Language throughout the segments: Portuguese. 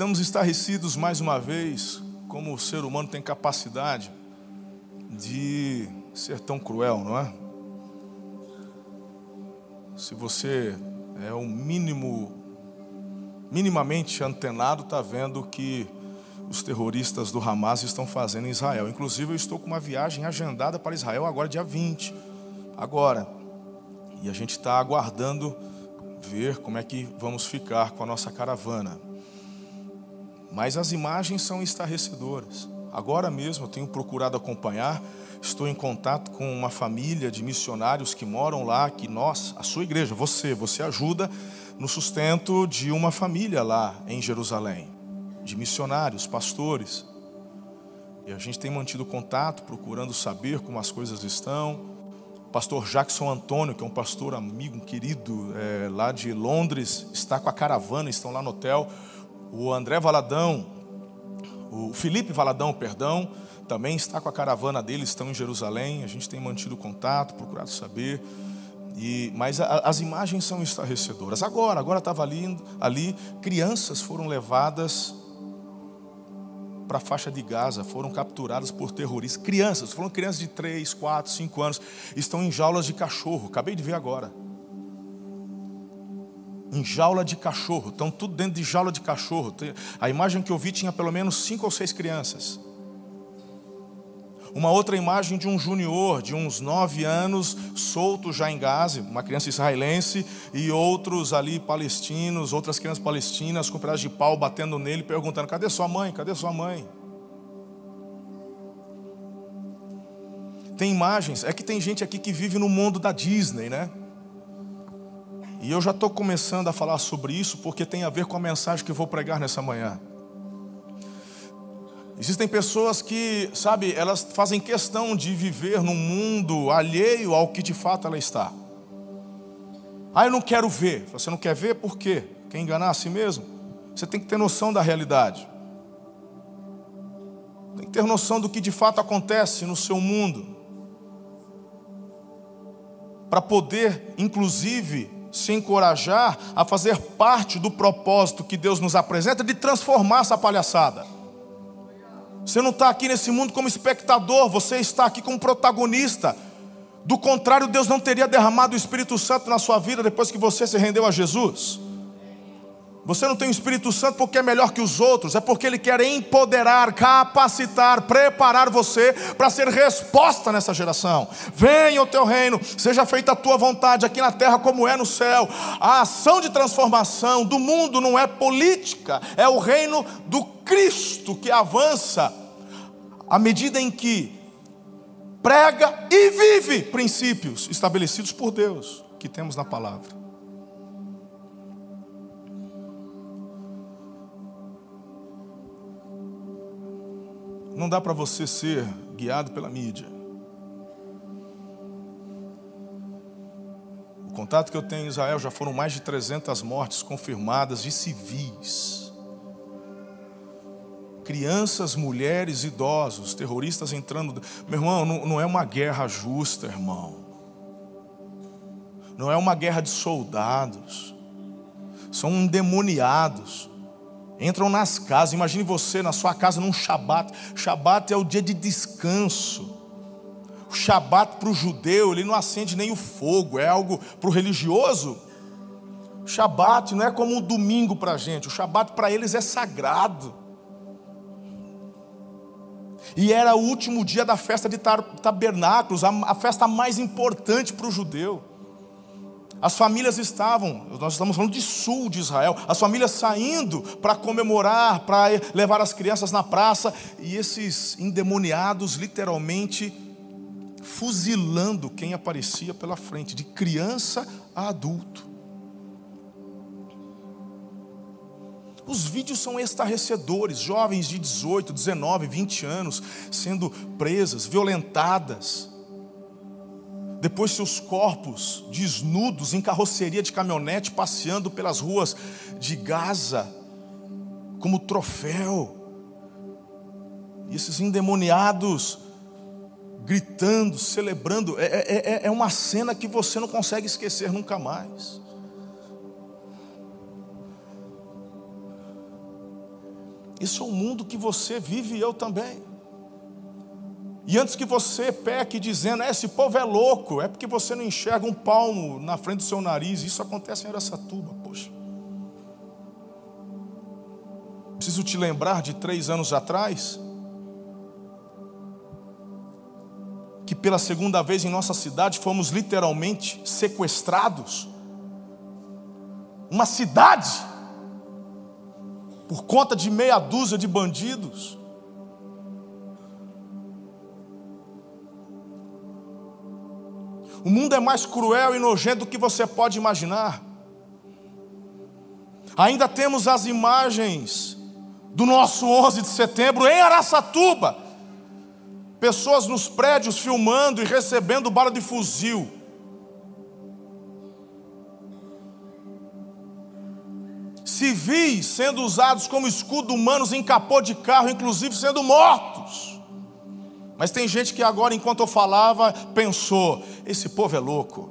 estamos estarrecidos mais uma vez, como o ser humano tem capacidade de ser tão cruel, não é? Se você é o mínimo, minimamente antenado, está vendo que os terroristas do Hamas estão fazendo em Israel. Inclusive, eu estou com uma viagem agendada para Israel agora, dia 20. Agora. E a gente está aguardando ver como é que vamos ficar com a nossa caravana. Mas as imagens são estarrecedoras. Agora mesmo eu tenho procurado acompanhar, estou em contato com uma família de missionários que moram lá, que nós, a sua igreja, você, você ajuda no sustento de uma família lá em Jerusalém, de missionários, pastores. E a gente tem mantido contato, procurando saber como as coisas estão. Pastor Jackson Antônio, que é um pastor amigo, um querido, é, lá de Londres, está com a caravana, estão lá no hotel o André Valadão, o Felipe Valadão, perdão, também está com a caravana dele, estão em Jerusalém. A gente tem mantido contato, procurado saber. E, mas a, as imagens são estarrecedoras. Agora, agora estava ali, ali, crianças foram levadas para a faixa de Gaza, foram capturadas por terroristas. Crianças, foram crianças de 3, 4, 5 anos, estão em jaulas de cachorro. Acabei de ver agora em jaula de cachorro, estão tudo dentro de jaula de cachorro. A imagem que eu vi tinha pelo menos cinco ou seis crianças. Uma outra imagem de um junior de uns nove anos, solto já em Gaza, uma criança israelense, e outros ali palestinos, outras crianças palestinas com pedaços de pau batendo nele, perguntando: cadê sua mãe? Cadê sua mãe? Tem imagens, é que tem gente aqui que vive no mundo da Disney, né? E eu já estou começando a falar sobre isso porque tem a ver com a mensagem que vou pregar nessa manhã. Existem pessoas que, sabe, elas fazem questão de viver num mundo alheio ao que de fato ela está. Ah, eu não quero ver. Você não quer ver por quê? Quer enganar a si mesmo? Você tem que ter noção da realidade. Tem que ter noção do que de fato acontece no seu mundo. Para poder, inclusive, se encorajar a fazer parte do propósito que Deus nos apresenta de transformar essa palhaçada. Você não está aqui nesse mundo como espectador, você está aqui como protagonista. Do contrário, Deus não teria derramado o Espírito Santo na sua vida depois que você se rendeu a Jesus. Você não tem o Espírito Santo porque é melhor que os outros, é porque Ele quer empoderar, capacitar, preparar você para ser resposta nessa geração. Venha o teu reino, seja feita a tua vontade aqui na terra como é no céu. A ação de transformação do mundo não é política, é o reino do Cristo que avança à medida em que prega e vive princípios estabelecidos por Deus que temos na palavra. Não dá para você ser guiado pela mídia. O contato que eu tenho em Israel já foram mais de 300 mortes confirmadas de civis. Crianças, mulheres, idosos, terroristas entrando. Meu irmão, não, não é uma guerra justa, irmão. Não é uma guerra de soldados. São endemoniados entram nas casas. Imagine você na sua casa num Shabat. Shabat é o dia de descanso. O Shabat para o judeu, ele não acende nem o fogo, é algo para o religioso. O Shabat não é como um domingo para a gente, o Shabat para eles é sagrado. E era o último dia da festa de tabernáculos, a festa mais importante para o judeu. As famílias estavam, nós estamos falando de sul de Israel, as famílias saindo para comemorar, para levar as crianças na praça, e esses endemoniados literalmente fuzilando quem aparecia pela frente, de criança a adulto. Os vídeos são estarrecedores, jovens de 18, 19, 20 anos sendo presas, violentadas depois seus corpos desnudos em carroceria de caminhonete passeando pelas ruas de Gaza como troféu. E esses endemoniados gritando, celebrando, é, é, é, é uma cena que você não consegue esquecer nunca mais. Esse é o mundo que você vive e eu também. E antes que você peque dizendo, esse povo é louco, é porque você não enxerga um palmo na frente do seu nariz. Isso acontece em Aracatuba, poxa. Preciso te lembrar de três anos atrás, que pela segunda vez em nossa cidade fomos literalmente sequestrados. Uma cidade, por conta de meia dúzia de bandidos. O mundo é mais cruel e nojento do que você pode imaginar. Ainda temos as imagens do nosso 11 de setembro em Araçatuba. Pessoas nos prédios filmando e recebendo bala de fuzil. Civis sendo usados como escudo humanos em capô de carro, inclusive sendo mortos. Mas tem gente que agora, enquanto eu falava, pensou: esse povo é louco.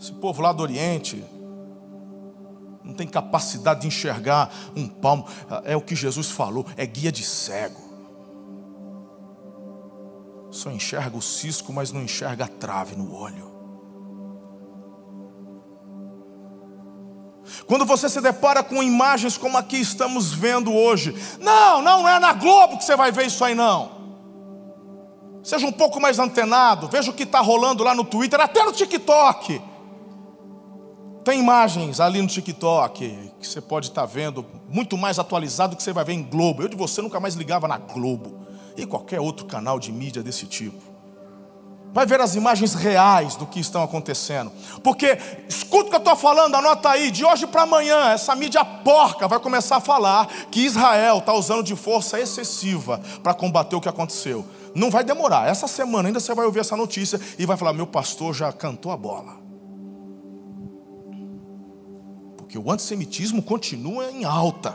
Esse povo lá do Oriente não tem capacidade de enxergar um palmo. É o que Jesus falou: é guia de cego. Só enxerga o cisco, mas não enxerga a trave no olho. Quando você se depara com imagens como aqui estamos vendo hoje, não, não é na Globo que você vai ver isso aí, não. Seja um pouco mais antenado, veja o que está rolando lá no Twitter, até no TikTok. Tem imagens ali no TikTok que você pode estar tá vendo, muito mais atualizado que você vai ver em Globo. Eu de você nunca mais ligava na Globo e qualquer outro canal de mídia desse tipo. Vai ver as imagens reais do que estão acontecendo. Porque, escuta o que eu estou falando, anota aí, de hoje para amanhã, essa mídia porca vai começar a falar que Israel está usando de força excessiva para combater o que aconteceu. Não vai demorar. Essa semana ainda você vai ouvir essa notícia e vai falar: meu pastor já cantou a bola. Porque o antissemitismo continua em alta.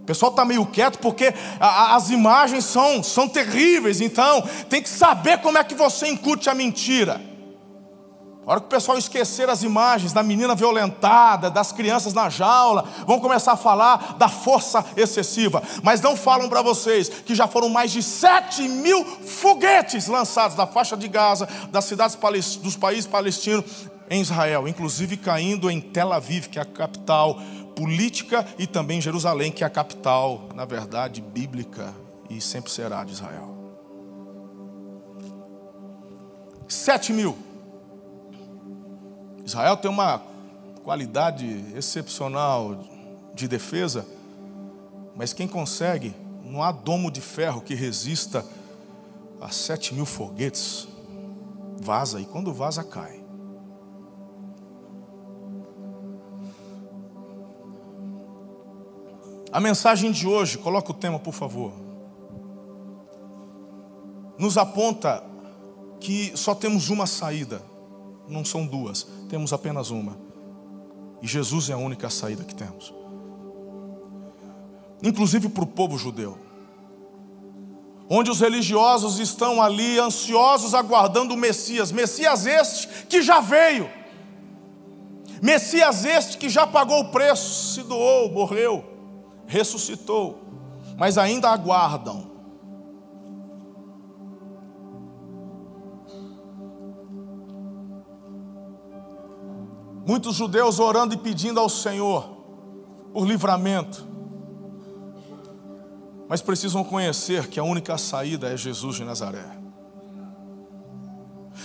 O pessoal está meio quieto porque as imagens são, são terríveis, então tem que saber como é que você incute a mentira. A hora que o pessoal esquecer as imagens da menina violentada, das crianças na jaula, vão começar a falar da força excessiva. Mas não falam para vocês que já foram mais de 7 mil foguetes lançados da faixa de Gaza, das cidades dos países palestinos em Israel, inclusive caindo em Tel Aviv, que é a capital política, e também Jerusalém, que é a capital, na verdade, bíblica e sempre será de Israel. 7 mil. Israel tem uma qualidade excepcional de defesa, mas quem consegue, não há domo de ferro que resista a sete mil foguetes. Vaza, e quando vaza, cai. A mensagem de hoje, coloca o tema, por favor, nos aponta que só temos uma saída não são duas, temos apenas uma. E Jesus é a única saída que temos. Inclusive para o povo judeu. Onde os religiosos estão ali ansiosos aguardando o Messias. Messias este que já veio. Messias este que já pagou o preço, se doou, morreu, ressuscitou. Mas ainda aguardam Muitos judeus orando e pedindo ao Senhor por livramento. Mas precisam conhecer que a única saída é Jesus de Nazaré.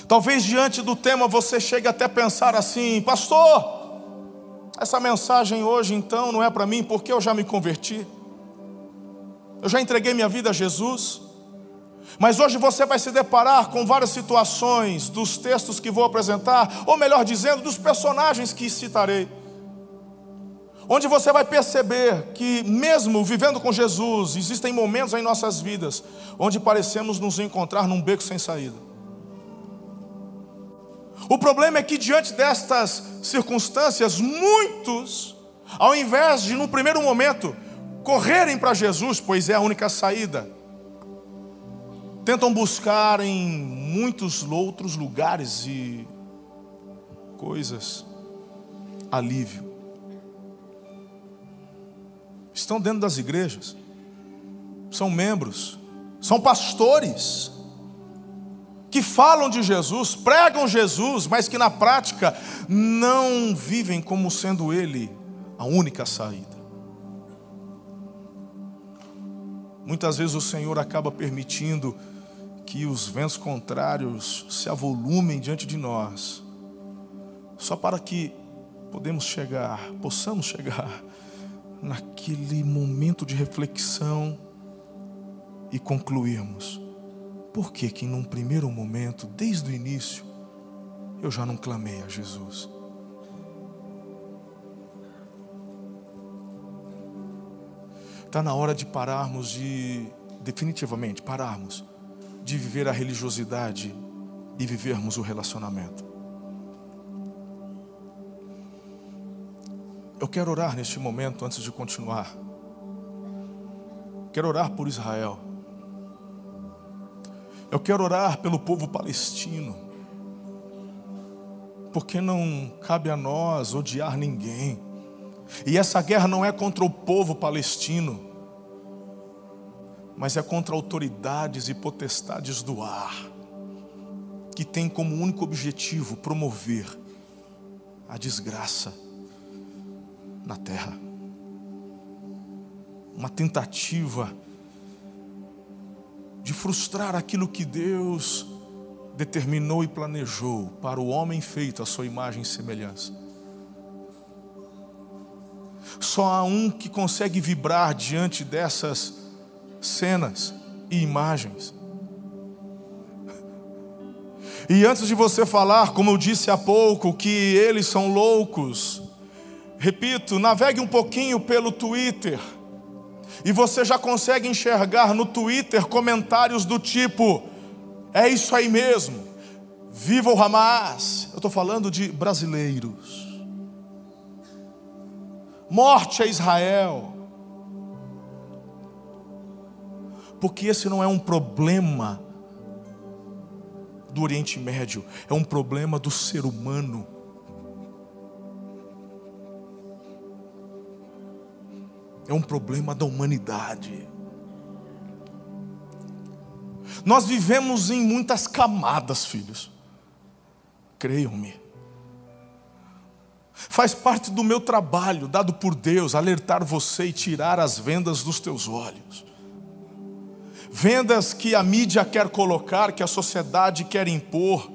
Talvez diante do tema você chegue até a pensar assim, pastor, essa mensagem hoje então não é para mim porque eu já me converti. Eu já entreguei minha vida a Jesus. Mas hoje você vai se deparar com várias situações dos textos que vou apresentar, ou melhor dizendo, dos personagens que citarei. Onde você vai perceber que, mesmo vivendo com Jesus, existem momentos em nossas vidas onde parecemos nos encontrar num beco sem saída. O problema é que, diante destas circunstâncias, muitos, ao invés de, no primeiro momento, correrem para Jesus, pois é a única saída, tentam buscar em muitos outros lugares e coisas alívio. estão dentro das igrejas, são membros, são pastores, que falam de Jesus, pregam Jesus, mas que na prática não vivem como sendo Ele a única saída. Muitas vezes o Senhor acaba permitindo que os ventos contrários se avolumem diante de nós, só para que podemos chegar, possamos chegar naquele momento de reflexão e concluirmos. Por que que num primeiro momento, desde o início, eu já não clamei a Jesus? Está na hora de pararmos de, definitivamente, pararmos de viver a religiosidade e vivermos o relacionamento. Eu quero orar neste momento antes de continuar. Quero orar por Israel. Eu quero orar pelo povo palestino. Porque não cabe a nós odiar ninguém. E essa guerra não é contra o povo palestino, mas é contra autoridades e potestades do ar, que tem como único objetivo promover a desgraça na terra. Uma tentativa de frustrar aquilo que Deus determinou e planejou para o homem feito a sua imagem e semelhança. Só há um que consegue vibrar diante dessas cenas e imagens. E antes de você falar, como eu disse há pouco, que eles são loucos, repito, navegue um pouquinho pelo Twitter, e você já consegue enxergar no Twitter comentários do tipo: é isso aí mesmo, viva o Hamas. Eu estou falando de brasileiros. Morte a Israel. Porque esse não é um problema do Oriente Médio, é um problema do ser humano. É um problema da humanidade. Nós vivemos em muitas camadas, filhos. Creiam-me. Faz parte do meu trabalho, dado por Deus, alertar você e tirar as vendas dos teus olhos. Vendas que a mídia quer colocar, que a sociedade quer impor.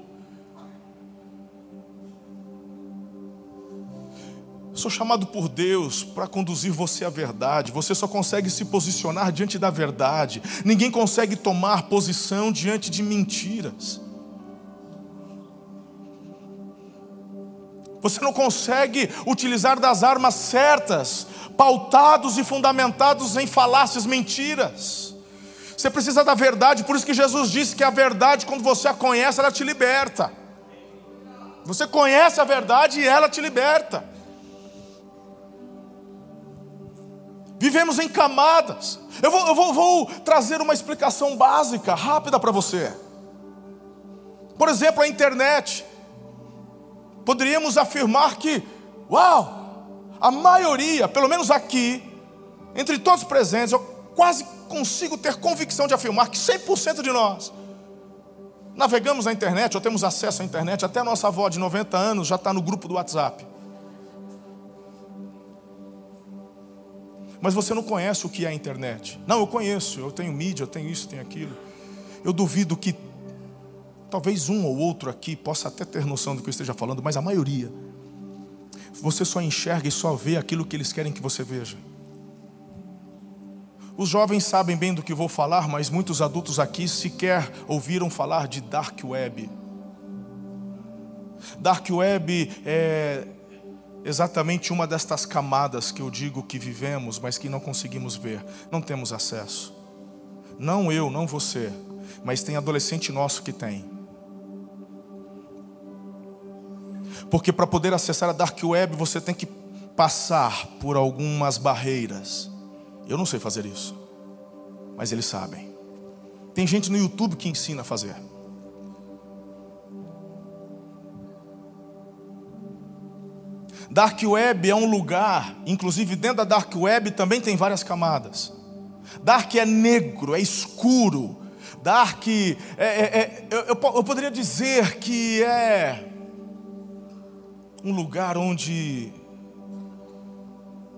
Sou chamado por Deus para conduzir você à verdade. Você só consegue se posicionar diante da verdade. Ninguém consegue tomar posição diante de mentiras. Você não consegue utilizar das armas certas, pautados e fundamentados em falácias, mentiras. Você precisa da verdade, por isso que Jesus disse que a verdade, quando você a conhece, ela te liberta. Você conhece a verdade e ela te liberta. Vivemos em camadas. Eu vou, eu vou, vou trazer uma explicação básica, rápida para você. Por exemplo, a internet. Poderíamos afirmar que, uau, a maioria, pelo menos aqui, entre todos os presentes, eu quase consigo ter convicção de afirmar que 100% de nós navegamos na internet ou temos acesso à internet. Até a nossa avó de 90 anos já está no grupo do WhatsApp. Mas você não conhece o que é a internet. Não, eu conheço, eu tenho mídia, eu tenho isso, tenho aquilo. Eu duvido que talvez um ou outro aqui possa até ter noção do que eu esteja falando, mas a maioria, você só enxerga e só vê aquilo que eles querem que você veja. Os jovens sabem bem do que vou falar, mas muitos adultos aqui sequer ouviram falar de dark web. Dark web é exatamente uma destas camadas que eu digo que vivemos, mas que não conseguimos ver, não temos acesso. Não eu, não você, mas tem adolescente nosso que tem. Porque para poder acessar a dark web você tem que passar por algumas barreiras. Eu não sei fazer isso, mas eles sabem. Tem gente no YouTube que ensina a fazer. Dark Web é um lugar, inclusive dentro da Dark Web também tem várias camadas. Dark é negro, é escuro. Dark, é, é, é, eu, eu poderia dizer que é um lugar onde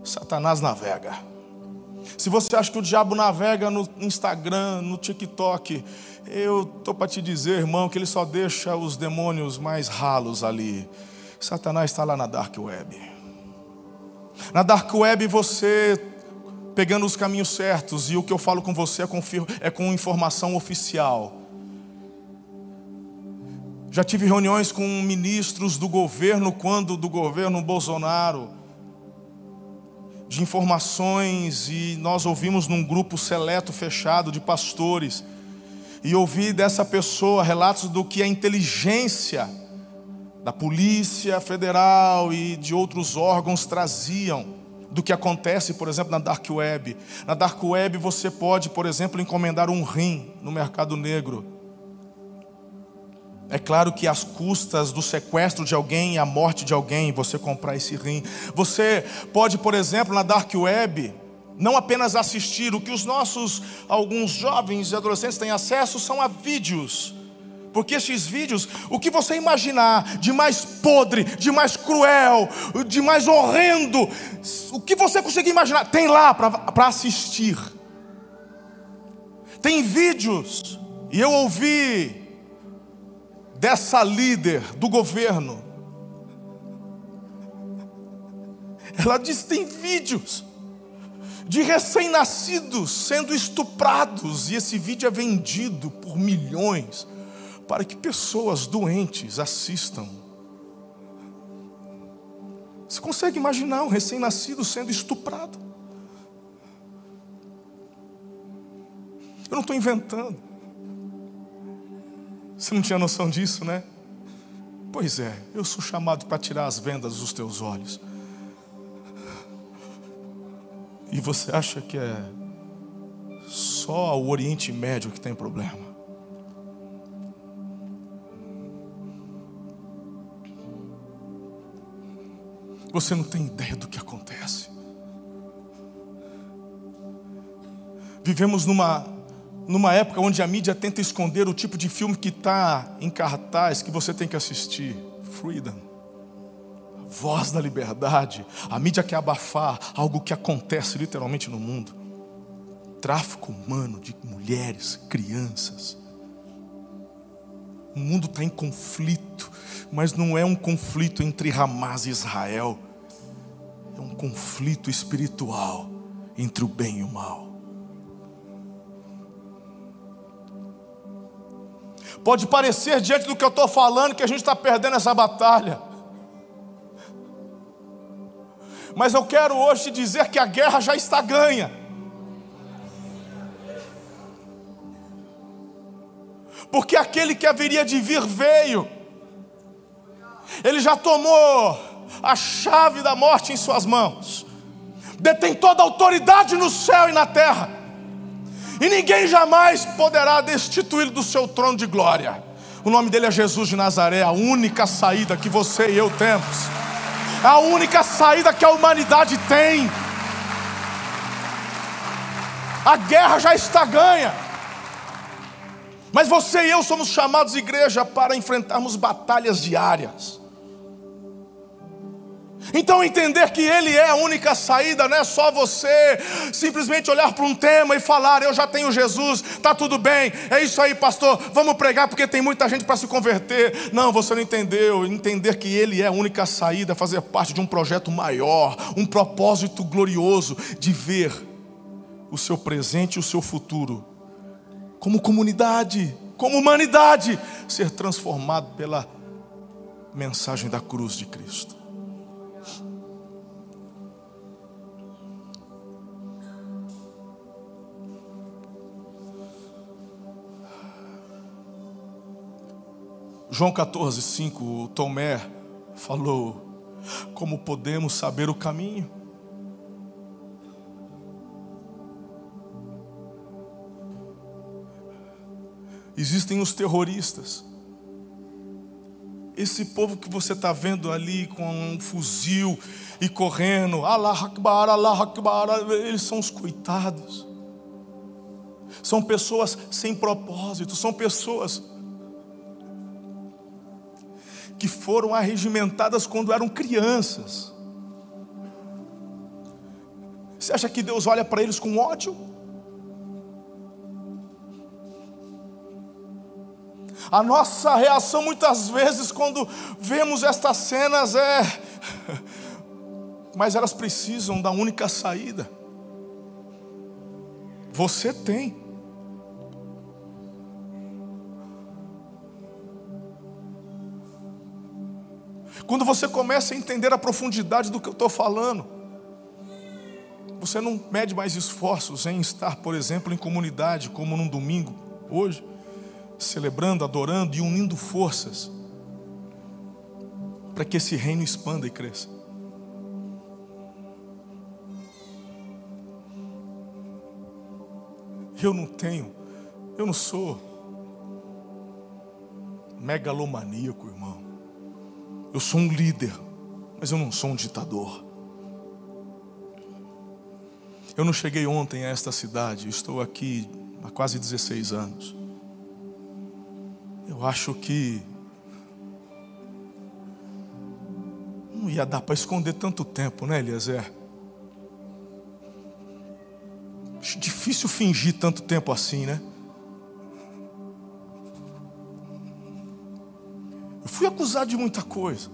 Satanás navega. Se você acha que o diabo navega no Instagram, no TikTok, eu estou para te dizer, irmão, que ele só deixa os demônios mais ralos ali. Satanás está lá na Dark Web. Na Dark Web você pegando os caminhos certos, e o que eu falo com você é com, é com informação oficial. Já tive reuniões com ministros do governo, quando do governo Bolsonaro, de informações, e nós ouvimos num grupo seleto, fechado, de pastores, e ouvi dessa pessoa relatos do que a inteligência da Polícia Federal e de outros órgãos traziam do que acontece, por exemplo, na Dark Web. Na Dark Web você pode, por exemplo, encomendar um rim no mercado negro. É claro que as custas do sequestro de alguém e a morte de alguém, você comprar esse rim. Você pode, por exemplo, na Dark Web, não apenas assistir, o que os nossos, alguns jovens e adolescentes têm acesso são a vídeos. Porque esses vídeos, o que você imaginar de mais podre, de mais cruel, de mais horrendo, o que você conseguir imaginar, tem lá para assistir. Tem vídeos, e eu ouvi dessa líder do governo. Ela diz: tem vídeos de recém-nascidos sendo estuprados, e esse vídeo é vendido por milhões para que pessoas doentes assistam. Você consegue imaginar um recém-nascido sendo estuprado? Eu não estou inventando. Você não tinha noção disso, né? Pois é, eu sou chamado para tirar as vendas dos teus olhos. E você acha que é só o Oriente Médio que tem problema? Você não tem ideia do que acontece. Vivemos numa, numa época onde a mídia tenta esconder o tipo de filme que está em cartaz que você tem que assistir. Freedom voz da liberdade. A mídia quer abafar algo que acontece literalmente no mundo. Tráfico humano de mulheres, crianças. O mundo está em conflito, mas não é um conflito entre Hamas e Israel. É um conflito espiritual entre o bem e o mal. Pode parecer, diante do que eu estou falando, que a gente está perdendo essa batalha. Mas eu quero hoje te dizer que a guerra já está ganha. Porque aquele que haveria de vir veio, ele já tomou a chave da morte em suas mãos, detém toda a autoridade no céu e na terra, e ninguém jamais poderá destituí-lo do seu trono de glória. O nome dele é Jesus de Nazaré, a única saída que você e eu temos a única saída que a humanidade tem. A guerra já está ganha. Mas você e eu somos chamados, igreja, para enfrentarmos batalhas diárias. Então entender que Ele é a única saída, não é só você simplesmente olhar para um tema e falar, eu já tenho Jesus, está tudo bem, é isso aí, pastor, vamos pregar porque tem muita gente para se converter. Não, você não entendeu. Entender que Ele é a única saída, fazer parte de um projeto maior, um propósito glorioso de ver o seu presente e o seu futuro, como comunidade, como humanidade, ser transformado pela mensagem da cruz de Cristo. João 14, 5, Tomé falou: Como podemos saber o caminho? Existem os terroristas, esse povo que você está vendo ali com um fuzil e correndo, Allah Akbar, Allah Akbar, eles são os coitados. São pessoas sem propósito, são pessoas que foram arregimentadas quando eram crianças. Você acha que Deus olha para eles com ódio? A nossa reação muitas vezes quando vemos estas cenas é. Mas elas precisam da única saída. Você tem. Quando você começa a entender a profundidade do que eu estou falando, você não mede mais esforços em estar, por exemplo, em comunidade, como num domingo, hoje celebrando, adorando e unindo forças para que esse reino expanda e cresça. Eu não tenho, eu não sou megalomaníaco, irmão. Eu sou um líder, mas eu não sou um ditador. Eu não cheguei ontem a esta cidade, estou aqui há quase 16 anos. Eu acho que não ia dar para esconder tanto tempo, né, Eliezer? Acho difícil fingir tanto tempo assim, né? Fui acusado de muita coisa.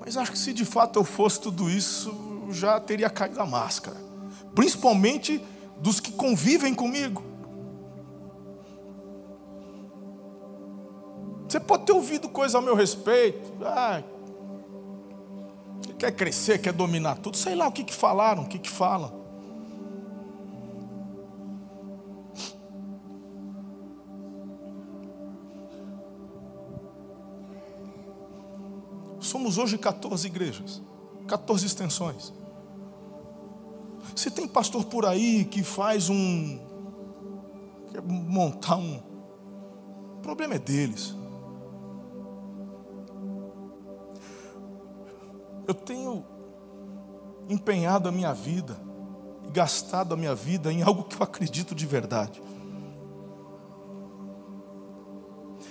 Mas acho que se de fato eu fosse tudo isso, já teria caído a máscara. Principalmente dos que convivem comigo. Você pode ter ouvido coisa a meu respeito. Ah, quer crescer, quer dominar tudo. Sei lá o que, que falaram, o que, que falam. Somos hoje 14 igrejas, 14 extensões. Se tem pastor por aí que faz um. quer montar um. O problema é deles. Eu tenho empenhado a minha vida gastado a minha vida em algo que eu acredito de verdade.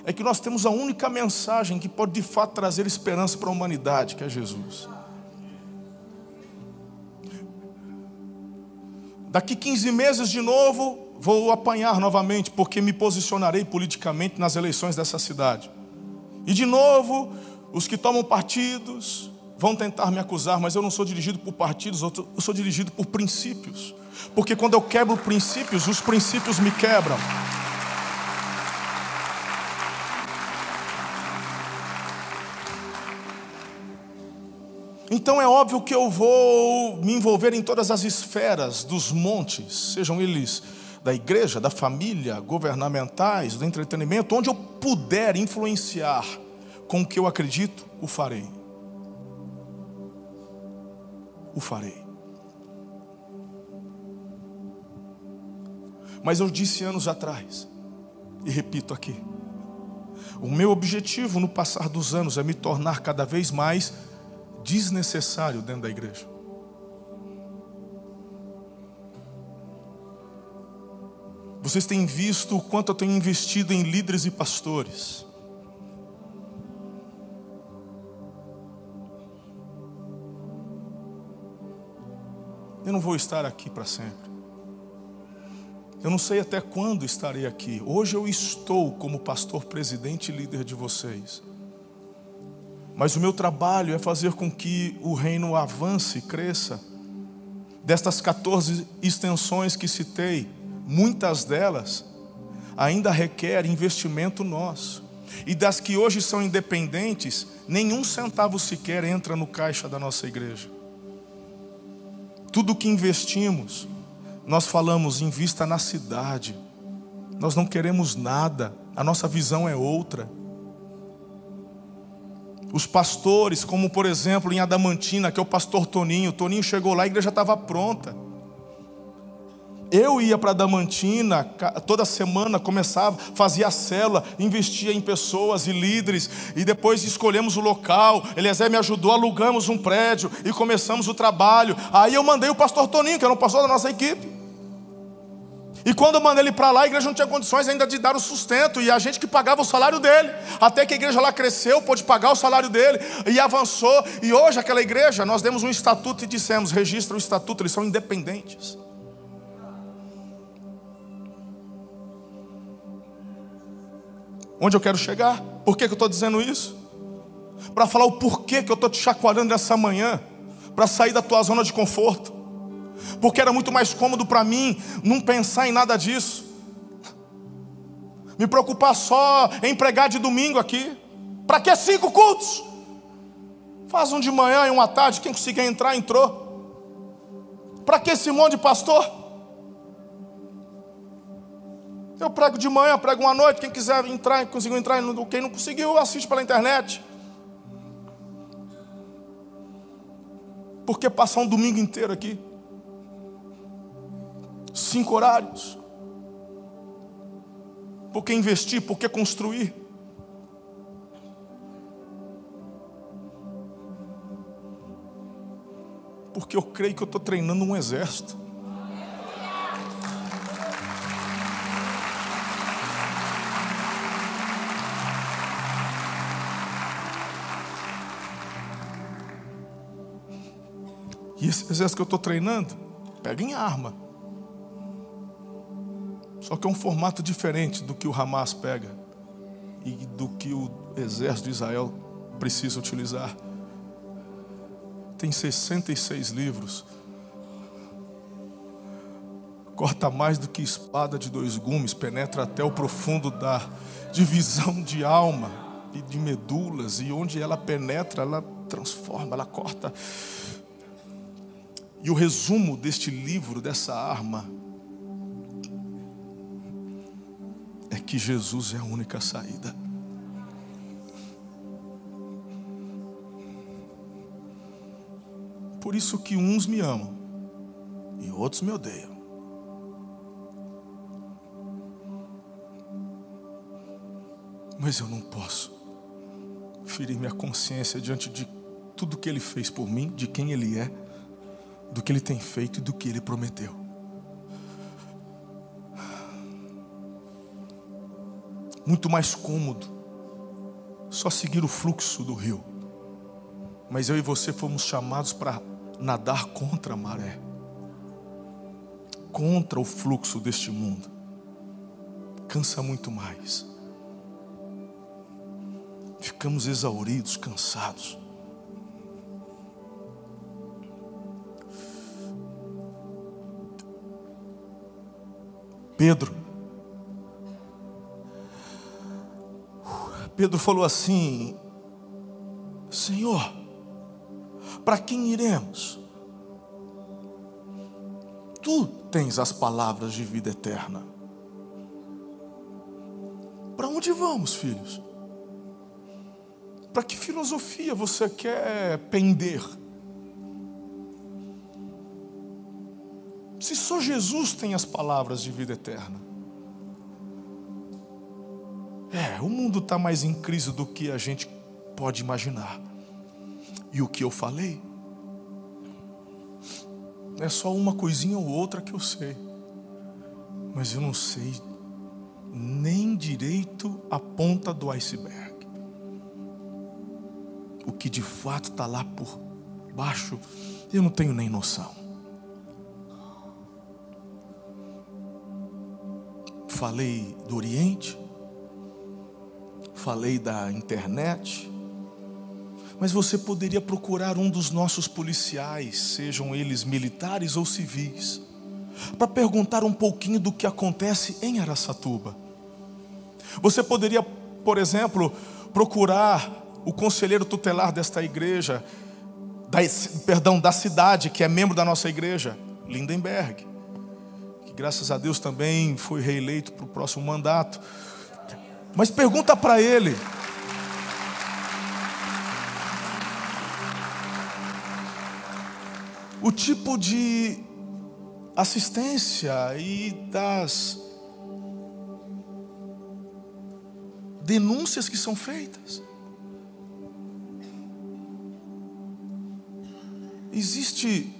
É que nós temos a única mensagem que pode de fato trazer esperança para a humanidade, que é Jesus. Daqui 15 meses de novo, vou apanhar novamente, porque me posicionarei politicamente nas eleições dessa cidade. E de novo, os que tomam partidos, Vão tentar me acusar, mas eu não sou dirigido por partidos, eu sou dirigido por princípios. Porque quando eu quebro princípios, os princípios me quebram. Então é óbvio que eu vou me envolver em todas as esferas dos montes, sejam eles da igreja, da família, governamentais, do entretenimento, onde eu puder influenciar com o que eu acredito, o farei o farei. Mas eu disse anos atrás, e repito aqui: o meu objetivo no passar dos anos é me tornar cada vez mais desnecessário dentro da igreja. Vocês têm visto o quanto eu tenho investido em líderes e pastores. Eu não vou estar aqui para sempre. Eu não sei até quando estarei aqui. Hoje eu estou como pastor presidente e líder de vocês. Mas o meu trabalho é fazer com que o reino avance, cresça. Destas 14 extensões que citei, muitas delas ainda requerem investimento nosso. E das que hoje são independentes, nenhum centavo sequer entra no caixa da nossa igreja. Tudo que investimos, nós falamos, invista na cidade. Nós não queremos nada, a nossa visão é outra. Os pastores, como por exemplo em Adamantina, que é o pastor Toninho, Toninho chegou lá, a igreja estava pronta. Eu ia para Damantina toda semana, começava, fazia a célula, investia em pessoas e líderes, e depois escolhemos o local. Eliezer me ajudou, alugamos um prédio e começamos o trabalho. Aí eu mandei o pastor Toninho, que era o pastor da nossa equipe. E quando eu mandei ele para lá, a igreja não tinha condições ainda de dar o sustento, e a gente que pagava o salário dele. Até que a igreja lá cresceu, pôde pagar o salário dele, e avançou. E hoje, aquela igreja, nós demos um estatuto e dissemos: registra o estatuto, eles são independentes. Onde eu quero chegar? Por que, que eu estou dizendo isso? Para falar o porquê que eu estou te chacoalhando essa manhã, para sair da tua zona de conforto, porque era muito mais cômodo para mim não pensar em nada disso, me preocupar só em pregar de domingo aqui, para que cinco cultos? Faz um de manhã e um à tarde, quem conseguir entrar, entrou. Para que esse monte de pastor? Eu prego de manhã, prego uma noite. Quem quiser entrar, conseguiu entrar. Quem não conseguiu, assiste pela internet. Por que passar um domingo inteiro aqui? Cinco horários. Por que investir? Por que construir? Porque eu creio que eu estou treinando um exército. E esse exército que eu estou treinando, pega em arma. Só que é um formato diferente do que o Hamas pega e do que o exército de Israel precisa utilizar. Tem 66 livros. Corta mais do que espada de dois gumes, penetra até o profundo da divisão de alma e de medulas, e onde ela penetra, ela transforma, ela corta e o resumo deste livro, dessa arma, que Jesus é a única saída. Por isso que uns me amam e outros me odeiam. Mas eu não posso ferir minha consciência diante de tudo que Ele fez por mim, de quem Ele é do que ele tem feito e do que ele prometeu. Muito mais cômodo só seguir o fluxo do rio. Mas eu e você fomos chamados para nadar contra a maré, contra o fluxo deste mundo. Cansa muito mais. Ficamos exauridos, cansados. Pedro. Pedro falou assim: Senhor, para quem iremos? Tu tens as palavras de vida eterna. Para onde vamos, filhos? Para que filosofia você quer pender? Se só Jesus tem as palavras de vida eterna. É, o mundo está mais em crise do que a gente pode imaginar. E o que eu falei? É só uma coisinha ou outra que eu sei. Mas eu não sei nem direito a ponta do iceberg. O que de fato está lá por baixo, eu não tenho nem noção. falei do Oriente, falei da internet, mas você poderia procurar um dos nossos policiais, sejam eles militares ou civis, para perguntar um pouquinho do que acontece em Araçatuba. Você poderia, por exemplo, procurar o conselheiro tutelar desta igreja, da, perdão, da cidade, que é membro da nossa igreja, Lindenberg graças a Deus também foi reeleito para o próximo mandato. Mas pergunta para ele. O tipo de assistência e das denúncias que são feitas. Existe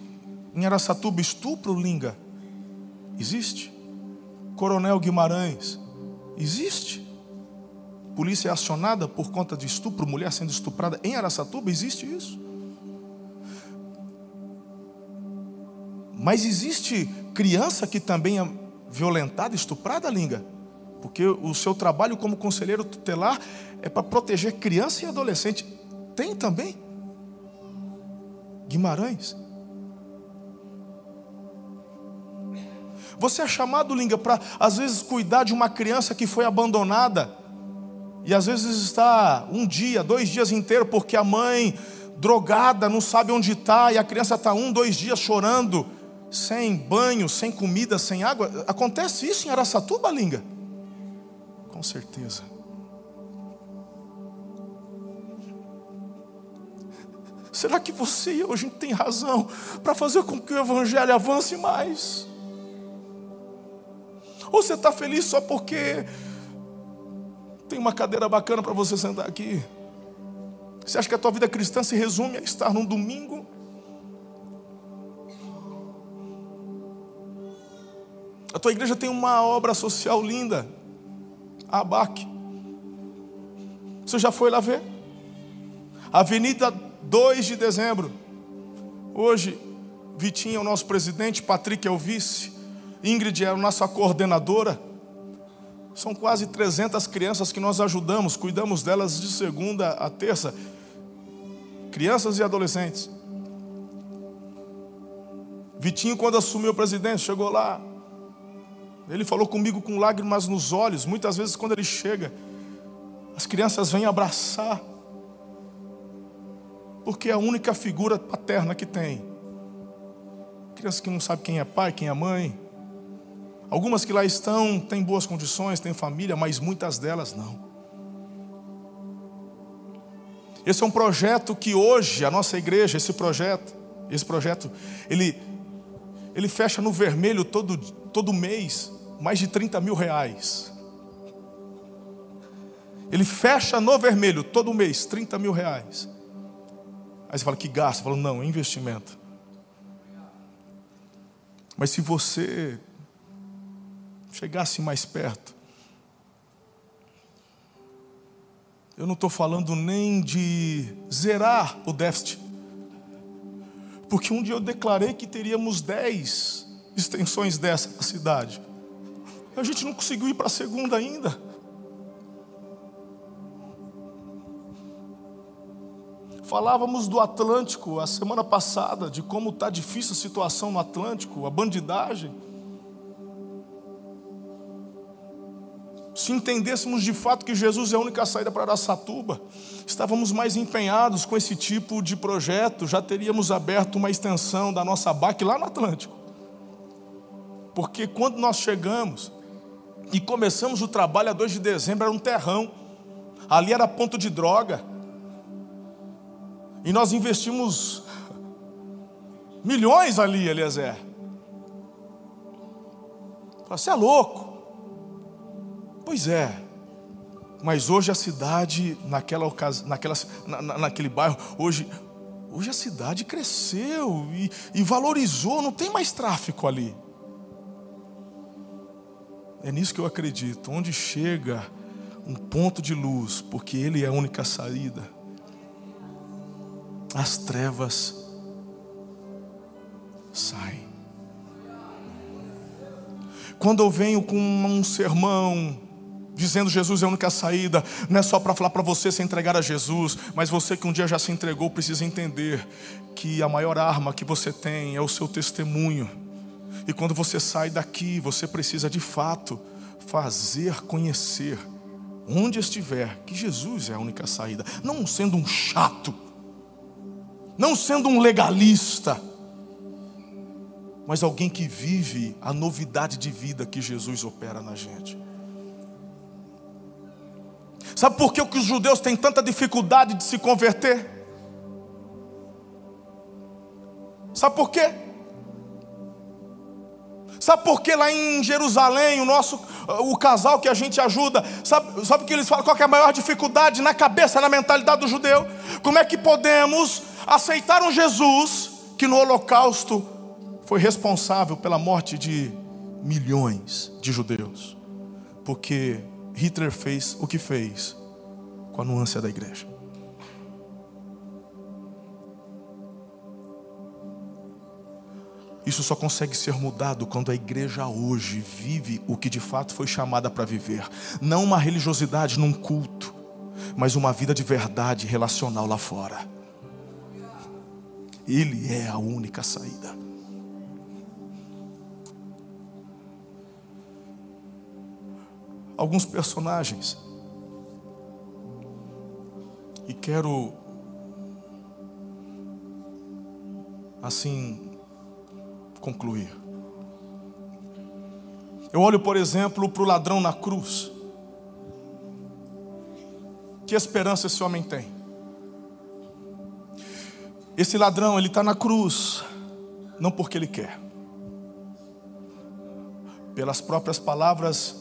em Araçatuba estupro, Linga? Existe. Coronel Guimarães? Existe. Polícia é acionada por conta de estupro, mulher sendo estuprada em Araçatuba? Existe isso. Mas existe criança que também é violentada, estuprada, Linga? Porque o seu trabalho como conselheiro tutelar é para proteger criança e adolescente. Tem também? Guimarães. Você é chamado, Linga, para às vezes cuidar de uma criança que foi abandonada. E às vezes está um dia, dois dias inteiro, porque a mãe, drogada, não sabe onde está, e a criança está um, dois dias chorando, sem banho, sem comida, sem água. Acontece isso em Araçatuba, Linga? Com certeza. Será que você e eu, a gente tem razão para fazer com que o Evangelho avance mais? Ou você está feliz só porque tem uma cadeira bacana para você sentar aqui? Você acha que a tua vida cristã se resume a estar num domingo? A tua igreja tem uma obra social linda, a ABAC. Você já foi lá ver? Avenida 2 de dezembro. Hoje, Vitinho é o nosso presidente, Patrick é o vice, Ingrid é a nossa coordenadora. São quase 300 crianças que nós ajudamos, cuidamos delas de segunda a terça. Crianças e adolescentes. Vitinho, quando assumiu a presidência, chegou lá. Ele falou comigo com lágrimas nos olhos. Muitas vezes, quando ele chega, as crianças vêm abraçar porque é a única figura paterna que tem. Crianças que não sabem quem é pai, quem é mãe. Algumas que lá estão têm boas condições, têm família, mas muitas delas não. Esse é um projeto que hoje a nossa igreja, esse projeto, esse projeto, ele, ele fecha no vermelho todo, todo mês, mais de 30 mil reais. Ele fecha no vermelho todo mês, 30 mil reais. Aí você fala que gasta, fala, não, é investimento. Mas se você chegasse mais perto, eu não estou falando nem de zerar o déficit, porque um dia eu declarei que teríamos 10 extensões dessa na cidade. A gente não conseguiu ir para a segunda ainda. Falávamos do Atlântico a semana passada, de como está difícil a situação no Atlântico, a bandidagem. Se entendêssemos de fato que Jesus é a única saída para Araçatuba, estávamos mais empenhados com esse tipo de projeto, já teríamos aberto uma extensão da nossa BAC lá no Atlântico. Porque quando nós chegamos e começamos o trabalho a 2 de dezembro, era um terrão, ali era ponto de droga. E nós investimos milhões ali, Eliezer. Você é louco. Pois é. Mas hoje a cidade, naquela ocasião, naquela, na, naquele bairro, hoje, hoje a cidade cresceu e, e valorizou, não tem mais tráfico ali. É nisso que eu acredito. Onde chega um ponto de luz, porque Ele é a única saída as trevas saem. Quando eu venho com um sermão dizendo Jesus é a única saída, não é só para falar para você se entregar a Jesus, mas você que um dia já se entregou precisa entender que a maior arma que você tem é o seu testemunho. E quando você sai daqui, você precisa de fato fazer conhecer onde estiver que Jesus é a única saída, não sendo um chato não sendo um legalista, mas alguém que vive a novidade de vida que Jesus opera na gente. Sabe por que, os judeus têm tanta dificuldade de se converter? Sabe por quê? Sabe por que lá em Jerusalém, o nosso o casal que a gente ajuda, sabe, sabe que eles falam qual é a maior dificuldade na cabeça, na mentalidade do judeu? Como é que podemos aceitar um Jesus que no holocausto foi responsável pela morte de milhões de judeus? Porque Hitler fez o que fez com a nuance da igreja. Isso só consegue ser mudado quando a igreja hoje vive o que de fato foi chamada para viver. Não uma religiosidade num culto, mas uma vida de verdade relacional lá fora. Ele é a única saída. Alguns personagens. E quero assim concluir. Eu olho, por exemplo, para o ladrão na cruz. Que esperança esse homem tem? Esse ladrão, ele está na cruz, não porque ele quer. Pelas próprias palavras,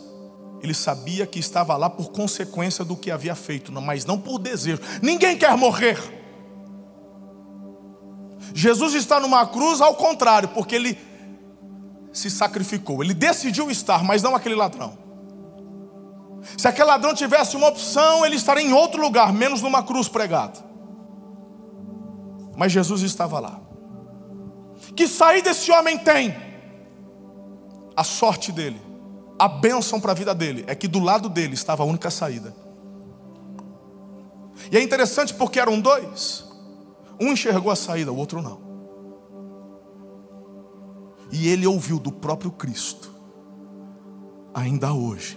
ele sabia que estava lá por consequência do que havia feito, mas não por desejo. Ninguém quer morrer. Jesus está numa cruz ao contrário, porque ele se sacrificou, ele decidiu estar, mas não aquele ladrão. Se aquele ladrão tivesse uma opção, ele estaria em outro lugar, menos numa cruz pregada. Mas Jesus estava lá. Que saída esse homem tem? A sorte dele, a bênção para a vida dele, é que do lado dele estava a única saída. E é interessante porque eram dois. Um enxergou a saída, o outro não. E ele ouviu do próprio Cristo, ainda hoje,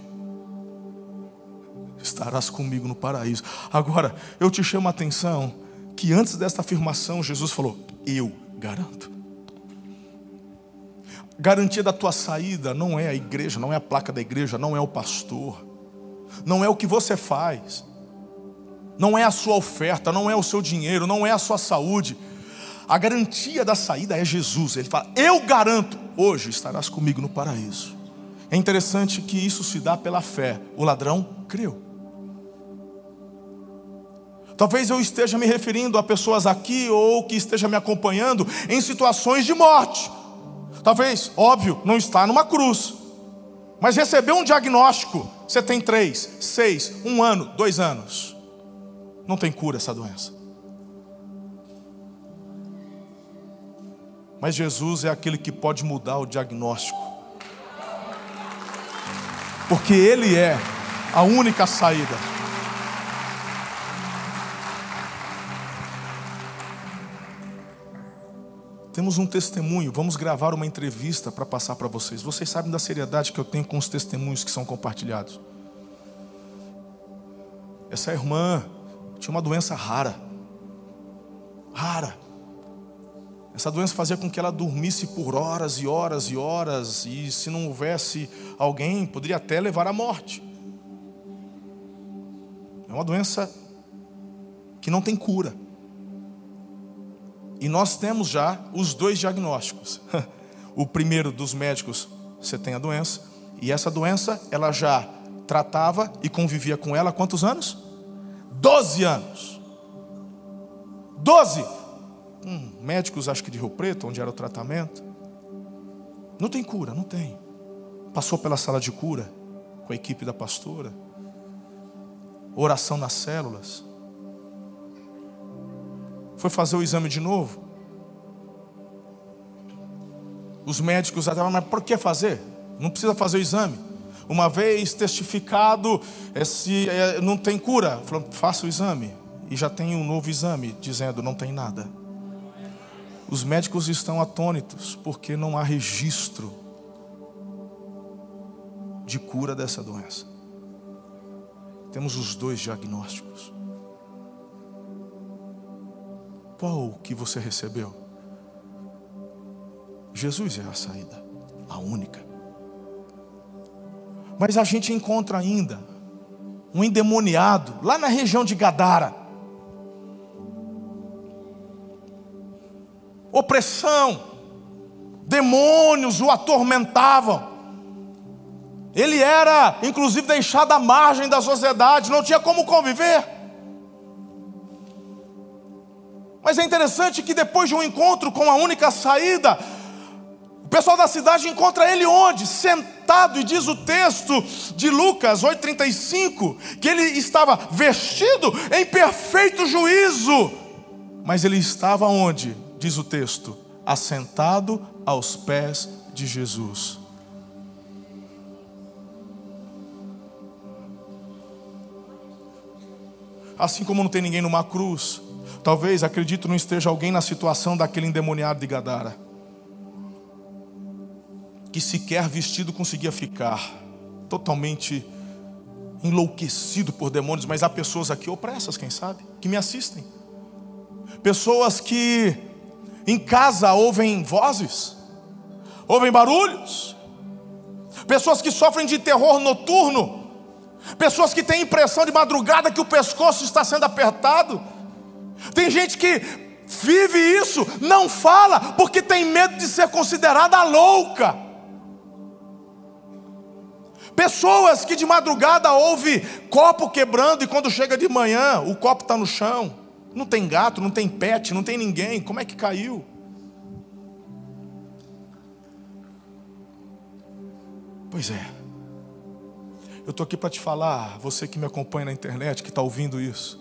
estarás comigo no paraíso. Agora, eu te chamo a atenção que antes desta afirmação, Jesus falou: Eu garanto. Garantia da tua saída não é a igreja, não é a placa da igreja, não é o pastor, não é o que você faz, não é a sua oferta, não é o seu dinheiro, não é a sua saúde. A garantia da saída é Jesus. Ele fala: Eu garanto, hoje estarás comigo no paraíso. É interessante que isso se dá pela fé. O ladrão creu. Talvez eu esteja me referindo a pessoas aqui ou que esteja me acompanhando em situações de morte. Talvez, óbvio, não está numa cruz, mas recebeu um diagnóstico. Você tem três, seis, um ano, dois anos. Não tem cura essa doença. Mas Jesus é aquele que pode mudar o diagnóstico. Porque Ele é a única saída. Temos um testemunho, vamos gravar uma entrevista para passar para vocês. Vocês sabem da seriedade que eu tenho com os testemunhos que são compartilhados. Essa irmã tinha uma doença rara. Rara. Essa doença fazia com que ela dormisse por horas e horas e horas, e se não houvesse alguém, poderia até levar à morte. É uma doença que não tem cura. E nós temos já os dois diagnósticos. O primeiro dos médicos, você tem a doença, e essa doença ela já tratava e convivia com ela há quantos anos? Doze anos. Doze. Hum, médicos, acho que de Rio Preto, onde era o tratamento. Não tem cura, não tem. Passou pela sala de cura com a equipe da pastora. Oração nas células. Foi fazer o exame de novo. Os médicos estavam, mas por que fazer? Não precisa fazer o exame uma vez testificado, esse, é, não tem cura. Falou, faça o exame. E já tem um novo exame dizendo não tem nada. Os médicos estão atônitos porque não há registro de cura dessa doença. Temos os dois diagnósticos. Qual que você recebeu? Jesus é a saída, a única. Mas a gente encontra ainda um endemoniado lá na região de Gadara. Opressão, demônios o atormentavam. Ele era, inclusive, deixado à margem da sociedade, não tinha como conviver. Mas é interessante que depois de um encontro com a única saída, o pessoal da cidade encontra ele onde? Sentado, e diz o texto de Lucas 8,35, que ele estava vestido em perfeito juízo. Mas ele estava onde? Diz o texto, assentado aos pés de Jesus. Assim como não tem ninguém numa cruz, talvez, acredito, não esteja alguém na situação daquele endemoniado de Gadara, que sequer vestido conseguia ficar, totalmente enlouquecido por demônios, mas há pessoas aqui opressas, quem sabe, que me assistem. Pessoas que em casa ouvem vozes, ouvem barulhos, pessoas que sofrem de terror noturno, Pessoas que têm impressão de madrugada que o pescoço está sendo apertado. Tem gente que vive isso, não fala, porque tem medo de ser considerada louca. Pessoas que de madrugada ouve copo quebrando e quando chega de manhã o copo está no chão. Não tem gato, não tem pet, não tem ninguém. Como é que caiu? Pois é. Eu estou aqui para te falar, você que me acompanha na internet, que está ouvindo isso.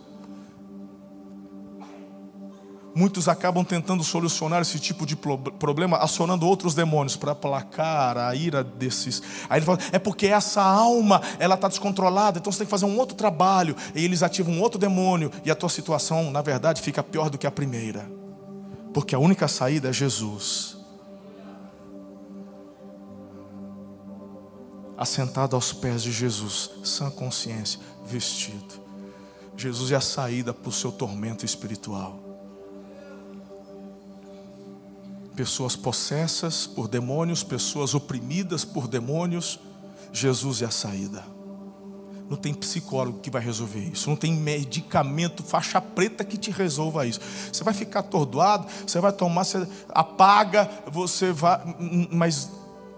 Muitos acabam tentando solucionar esse tipo de problema acionando outros demônios para aplacar a ira desses. Aí ele fala, é porque essa alma ela está descontrolada, então você tem que fazer um outro trabalho. E eles ativam um outro demônio e a tua situação, na verdade, fica pior do que a primeira. Porque a única saída é Jesus. assentado aos pés de Jesus, sã consciência, vestido. Jesus é a saída para o seu tormento espiritual. Pessoas possessas por demônios, pessoas oprimidas por demônios, Jesus é a saída. Não tem psicólogo que vai resolver isso. Não tem medicamento, faixa preta que te resolva isso. Você vai ficar atordoado, você vai tomar, você apaga, você vai. Mas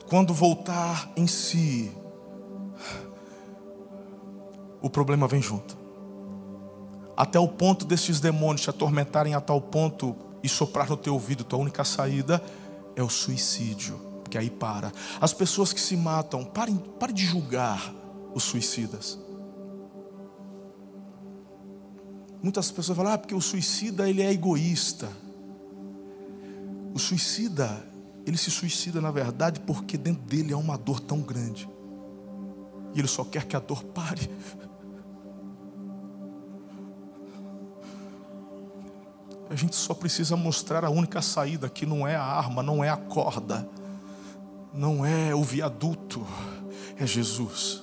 quando voltar em si, o problema vem junto. Até o ponto desses demônios te atormentarem a tal ponto e soprar no teu ouvido, tua única saída é o suicídio, porque aí para. As pessoas que se matam, parem, parem de julgar os suicidas. Muitas pessoas falam, ah, porque o suicida ele é egoísta. O suicida ele se suicida, na verdade, porque dentro dele há uma dor tão grande. E ele só quer que a dor pare. A gente só precisa mostrar a única saída, que não é a arma, não é a corda, não é o viaduto, é Jesus.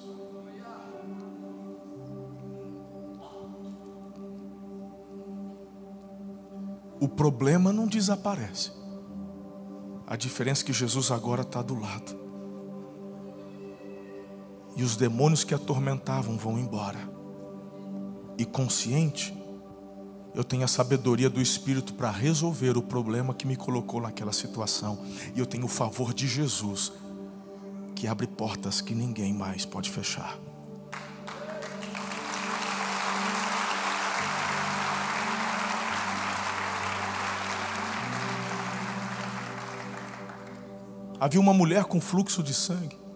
O problema não desaparece. A diferença é que Jesus agora está do lado. E os demônios que atormentavam vão embora. E consciente, eu tenho a sabedoria do Espírito para resolver o problema que me colocou naquela situação. E eu tenho o favor de Jesus, que abre portas que ninguém mais pode fechar. Havia uma mulher com fluxo de sangue.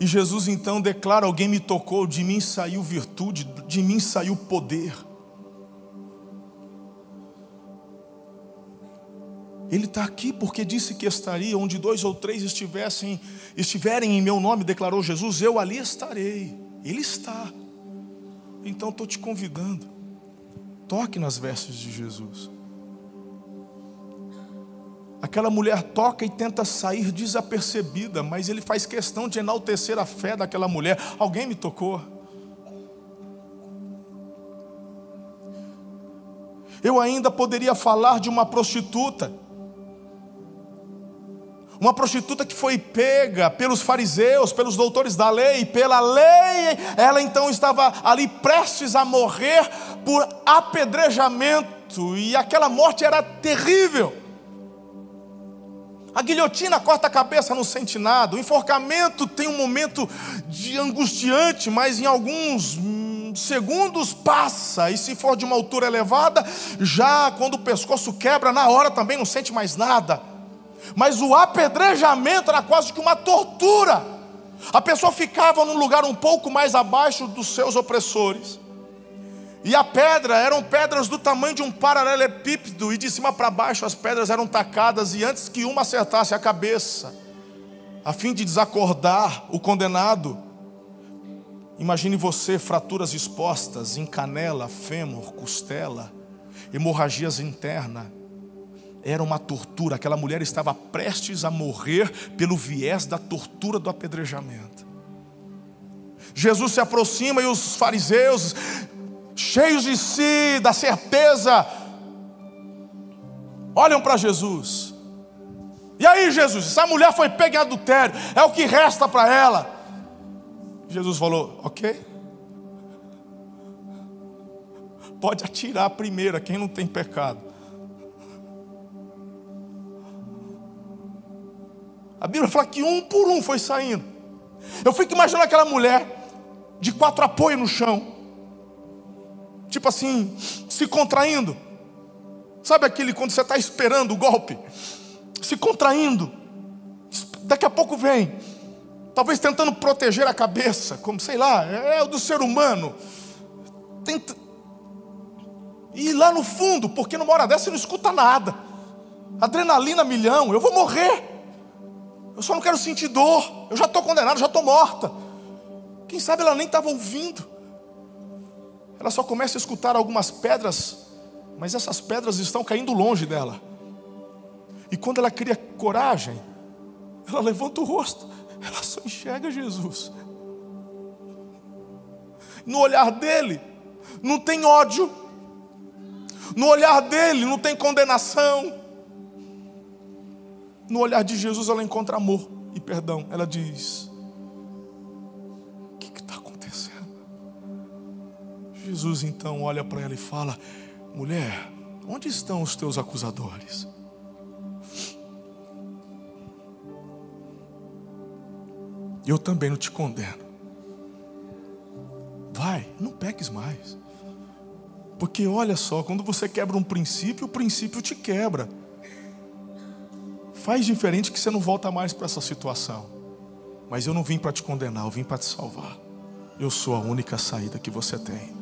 E Jesus então declara: Alguém me tocou, de mim saiu virtude, de mim saiu poder. Ele está aqui porque disse que estaria onde dois ou três estivessem, estiverem em meu nome, declarou Jesus, eu ali estarei. Ele está. Então estou te convidando. Toque nas vestes de Jesus. Aquela mulher toca e tenta sair desapercebida, mas ele faz questão de enaltecer a fé daquela mulher. Alguém me tocou. Eu ainda poderia falar de uma prostituta. Uma prostituta que foi pega pelos fariseus, pelos doutores da lei, pela lei, ela então estava ali prestes a morrer por apedrejamento, e aquela morte era terrível. A guilhotina corta a cabeça, não sente nada. O enforcamento tem um momento de angustiante, mas em alguns segundos passa. E se for de uma altura elevada, já quando o pescoço quebra, na hora também não sente mais nada. Mas o apedrejamento era quase que uma tortura. A pessoa ficava num lugar um pouco mais abaixo dos seus opressores. E a pedra eram pedras do tamanho de um paralelepípedo, e de cima para baixo as pedras eram tacadas, e antes que uma acertasse a cabeça, a fim de desacordar o condenado, imagine você fraturas expostas em canela, fêmur, costela, hemorragias internas. Era uma tortura, aquela mulher estava prestes a morrer pelo viés da tortura do apedrejamento. Jesus se aproxima e os fariseus cheios de si, da certeza, olham para Jesus. E aí, Jesus, essa mulher foi pega em adultério, é o que resta para ela. Jesus falou: Ok. Pode atirar a primeira, quem não tem pecado. A Bíblia fala que um por um foi saindo. Eu fico imaginando aquela mulher de quatro apoios no chão tipo assim, se contraindo. Sabe aquele quando você está esperando o golpe? Se contraindo. Daqui a pouco vem. Talvez tentando proteger a cabeça, como sei lá, é o do ser humano. Tenta... E lá no fundo, porque numa hora dessa você não escuta nada. Adrenalina milhão, eu vou morrer. Eu só não quero sentir dor. Eu já estou condenado, já estou morta. Quem sabe ela nem estava ouvindo ela só começa a escutar algumas pedras, mas essas pedras estão caindo longe dela. E quando ela cria coragem, ela levanta o rosto, ela só enxerga Jesus. No olhar dele, não tem ódio, no olhar dele, não tem condenação. No olhar de Jesus, ela encontra amor e perdão. Ela diz: Jesus então olha para ela e fala: Mulher, onde estão os teus acusadores? Eu também não te condeno. Vai, não peques mais. Porque olha só, quando você quebra um princípio, o princípio te quebra. Faz diferente que você não volta mais para essa situação. Mas eu não vim para te condenar, eu vim para te salvar. Eu sou a única saída que você tem.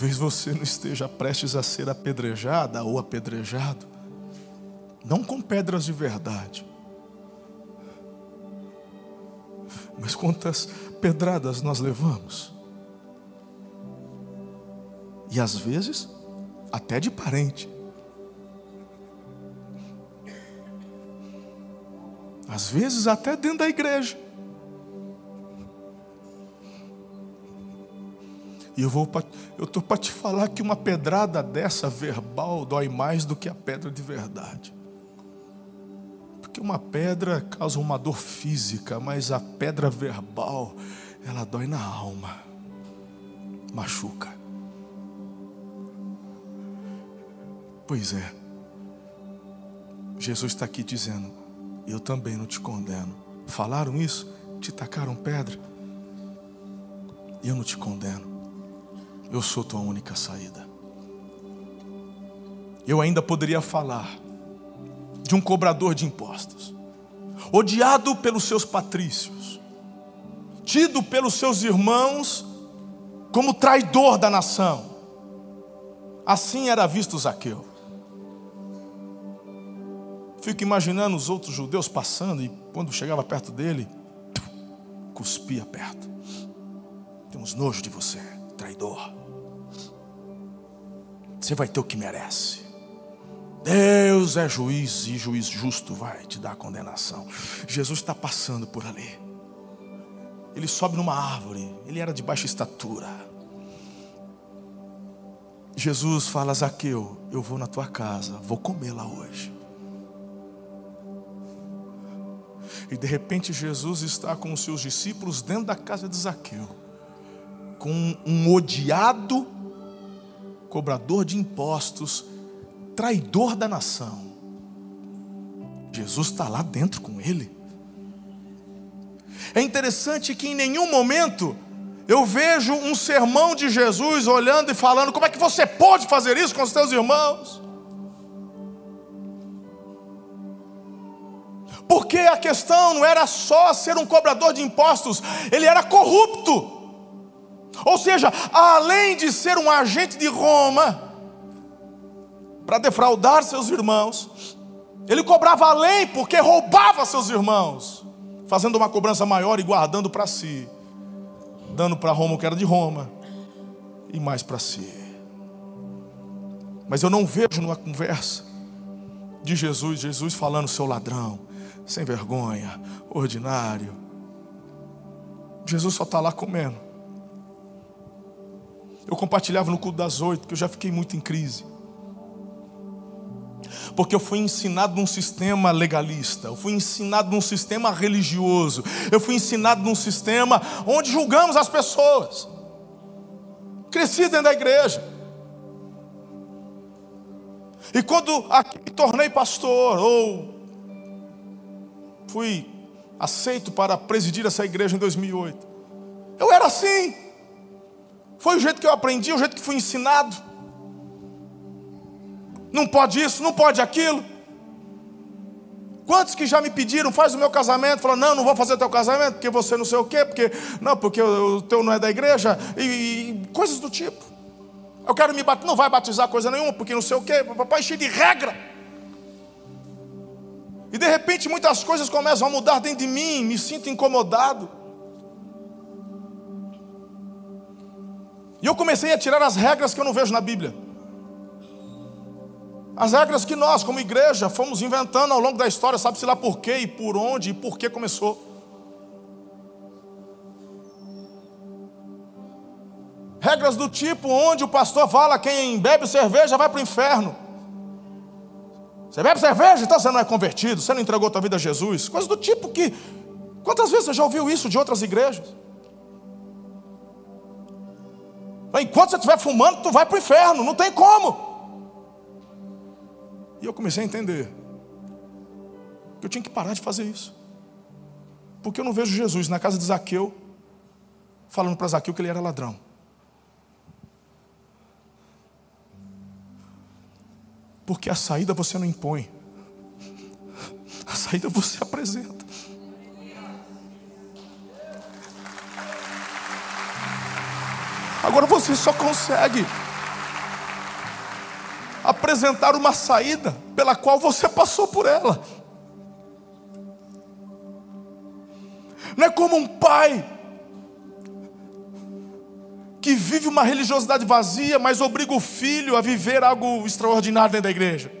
Talvez você não esteja prestes a ser apedrejada ou apedrejado, não com pedras de verdade, mas quantas pedradas nós levamos, e às vezes até de parente. Às vezes até dentro da igreja. E eu vou eu estou para te falar que uma pedrada dessa verbal dói mais do que a pedra de verdade. Porque uma pedra causa uma dor física, mas a pedra verbal, ela dói na alma. Machuca. Pois é. Jesus está aqui dizendo: Eu também não te condeno. Falaram isso? Te tacaram pedra? Eu não te condeno. Eu sou tua única saída. Eu ainda poderia falar de um cobrador de impostos, odiado pelos seus patrícios, tido pelos seus irmãos como traidor da nação. Assim era visto Zaqueu. Fico imaginando os outros judeus passando e quando chegava perto dele, cuspia perto. Temos nojo de você, traidor. Você vai ter o que merece. Deus é juiz e juiz justo vai te dar condenação. Jesus está passando por ali. Ele sobe numa árvore. Ele era de baixa estatura. Jesus fala: Zaqueu, eu vou na tua casa, vou comer lá hoje. E de repente Jesus está com os seus discípulos dentro da casa de Zaqueu, com um odiado cobrador de impostos, traidor da nação. Jesus está lá dentro com ele. É interessante que em nenhum momento eu vejo um sermão de Jesus olhando e falando: como é que você pode fazer isso com os teus irmãos? Porque a questão não era só ser um cobrador de impostos, ele era corrupto. Ou seja, além de ser um agente de Roma, para defraudar seus irmãos, ele cobrava além porque roubava seus irmãos, fazendo uma cobrança maior e guardando para si, dando para Roma o que era de Roma e mais para si. Mas eu não vejo numa conversa de Jesus, Jesus falando seu ladrão, sem vergonha, ordinário. Jesus só está lá comendo. Eu compartilhava no culto das oito que eu já fiquei muito em crise. Porque eu fui ensinado num sistema legalista, eu fui ensinado num sistema religioso, eu fui ensinado num sistema onde julgamos as pessoas. Cresci dentro da igreja. E quando aqui me tornei pastor, ou fui aceito para presidir essa igreja em 2008. Eu era assim. Foi o jeito que eu aprendi, o jeito que fui ensinado. Não pode isso, não pode aquilo. Quantos que já me pediram, faz o meu casamento? Falaram, não, não vou fazer o teu casamento, porque você não sei o quê, porque. Não, porque o teu não é da igreja, e, e coisas do tipo. Eu quero me bater, não vai batizar coisa nenhuma, porque não sei o quê, papai cheio de regra. E de repente muitas coisas começam a mudar dentro de mim, me sinto incomodado. E eu comecei a tirar as regras que eu não vejo na Bíblia. As regras que nós, como igreja, fomos inventando ao longo da história, sabe-se lá por quê e por onde e por que começou. Regras do tipo onde o pastor fala quem bebe cerveja vai para o inferno. Você bebe cerveja, então você não é convertido, você não entregou a tua vida a Jesus. Coisas do tipo que. Quantas vezes você já ouviu isso de outras igrejas? Enquanto você estiver fumando, tu vai para o inferno, não tem como. E eu comecei a entender que eu tinha que parar de fazer isso. Porque eu não vejo Jesus na casa de Zaqueu falando para Zaqueu que ele era ladrão. Porque a saída você não impõe, a saída você apresenta. Agora você só consegue apresentar uma saída pela qual você passou por ela. Não é como um pai que vive uma religiosidade vazia, mas obriga o filho a viver algo extraordinário dentro da igreja.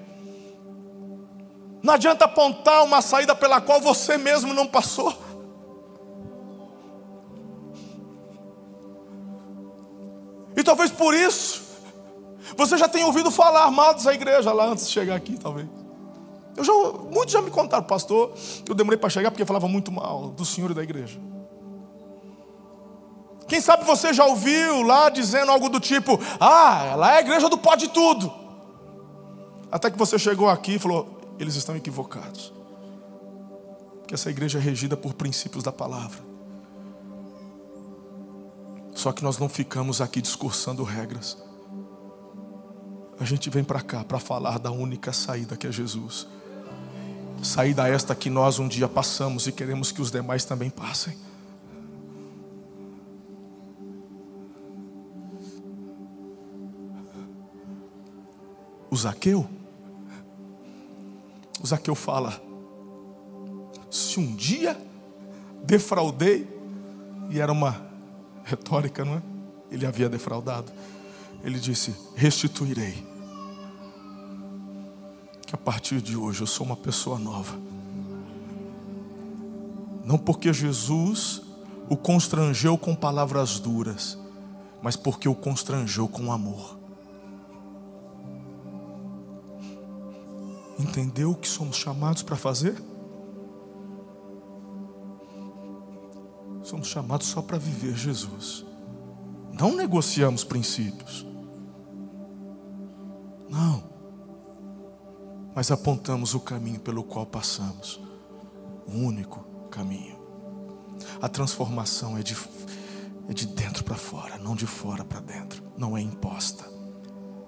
Não adianta apontar uma saída pela qual você mesmo não passou. E talvez por isso, você já tenha ouvido falar mal dessa igreja lá antes de chegar aqui, talvez. Eu já, muitos já me contaram, pastor, eu demorei para chegar porque falava muito mal do senhor e da igreja. Quem sabe você já ouviu lá dizendo algo do tipo: Ah, lá é a igreja do pode tudo. Até que você chegou aqui e falou: Eles estão equivocados. Porque essa igreja é regida por princípios da palavra. Só que nós não ficamos aqui discursando regras. A gente vem para cá para falar da única saída que é Jesus. Saída esta que nós um dia passamos e queremos que os demais também passem. o Zaqueu. O Zaqueu fala: se um dia defraudei, e era uma retórica, não é? Ele havia defraudado. Ele disse: restituirei. Que a partir de hoje eu sou uma pessoa nova. Não porque Jesus o constrangeu com palavras duras, mas porque o constrangeu com amor. Entendeu o que somos chamados para fazer? Somos chamados só para viver Jesus. Não negociamos princípios. Não. Mas apontamos o caminho pelo qual passamos. O único caminho. A transformação é de, é de dentro para fora, não de fora para dentro. Não é imposta.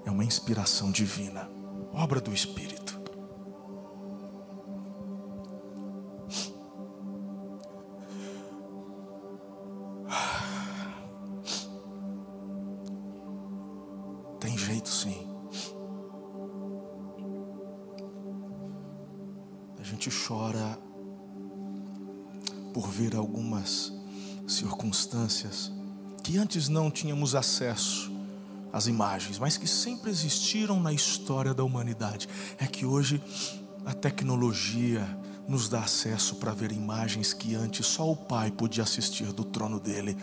É uma inspiração divina, obra do Espírito. Sim. A gente chora por ver algumas circunstâncias que antes não tínhamos acesso às imagens, mas que sempre existiram na história da humanidade. É que hoje a tecnologia nos dá acesso para ver imagens que antes só o Pai podia assistir do trono dele,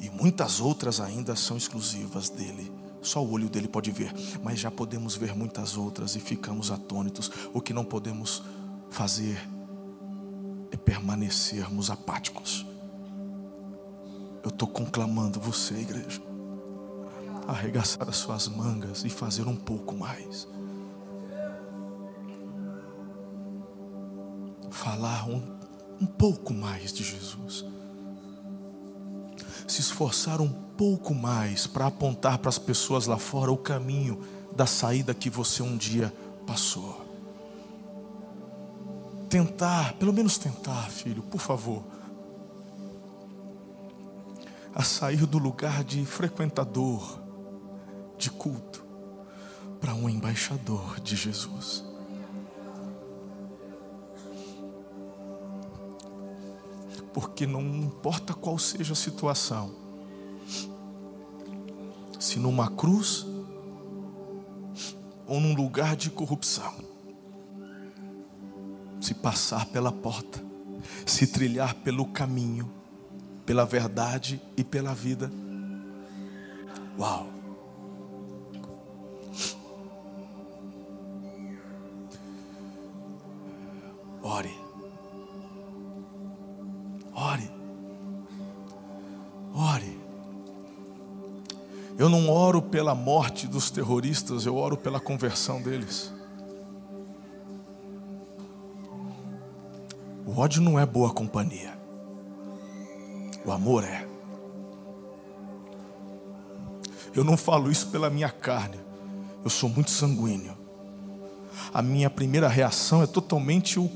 e muitas outras ainda são exclusivas dele. Só o olho dele pode ver, mas já podemos ver muitas outras e ficamos atônitos. O que não podemos fazer é permanecermos apáticos. Eu estou conclamando você, igreja, a arregaçar as suas mangas e fazer um pouco mais. Falar um, um pouco mais de Jesus. Se esforçar um pouco mais para apontar para as pessoas lá fora o caminho da saída que você um dia passou tentar, pelo menos tentar, filho, por favor, a sair do lugar de frequentador de culto para um embaixador de Jesus. Porque não importa qual seja a situação, se numa cruz ou num lugar de corrupção, se passar pela porta, se trilhar pelo caminho, pela verdade e pela vida. Uau! Ore. Eu não oro pela morte dos terroristas, eu oro pela conversão deles. O ódio não é boa companhia. O amor é. Eu não falo isso pela minha carne. Eu sou muito sanguíneo. A minha primeira reação é totalmente o